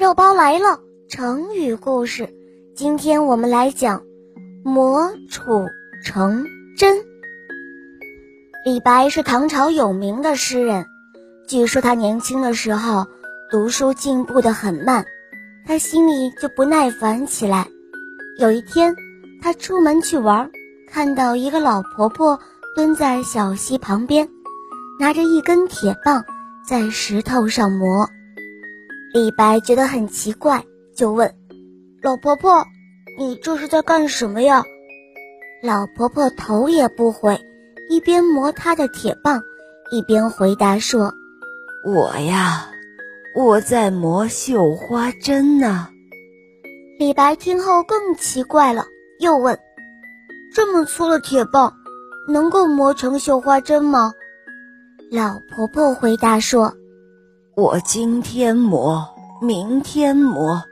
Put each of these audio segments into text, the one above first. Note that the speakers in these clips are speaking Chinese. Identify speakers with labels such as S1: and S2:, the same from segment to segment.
S1: 肉包来了，成语故事。今天我们来讲“磨杵成针”。李白是唐朝有名的诗人，据说他年轻的时候读书进步的很慢，他心里就不耐烦起来。有一天，他出门去玩，看到一个老婆婆蹲在小溪旁边，拿着一根铁棒在石头上磨。李白觉得很奇怪，就问：“老婆婆，你这是在干什么呀？”老婆婆头也不回，一边磨她的铁棒，一边回答说：“
S2: 我呀，我在磨绣花针呢。”
S1: 李白听后更奇怪了，又问：“这么粗的铁棒，能够磨成绣花针吗？”老婆婆回答说。
S2: 我今天磨，明天磨，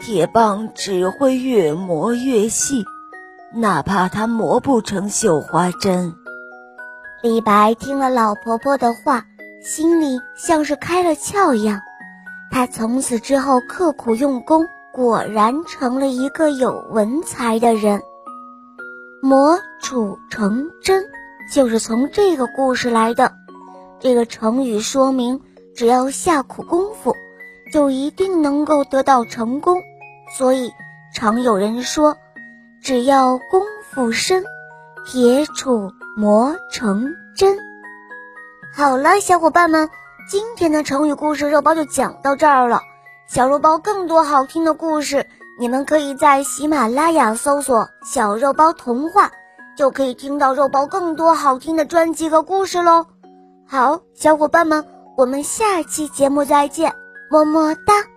S2: 铁棒只会越磨越细，哪怕它磨不成绣花针。
S1: 李白听了老婆婆的话，心里像是开了窍一样。他从此之后刻苦用功，果然成了一个有文才的人。磨杵成针，就是从这个故事来的。这个成语说明。只要下苦功夫，就一定能够得到成功。所以常有人说：“只要功夫深，铁杵磨成针。”好了，小伙伴们，今天的成语故事肉包就讲到这儿了。小肉包更多好听的故事，你们可以在喜马拉雅搜索“小肉包童话”，就可以听到肉包更多好听的专辑和故事喽。好，小伙伴们。我们下期节目再见，么么哒。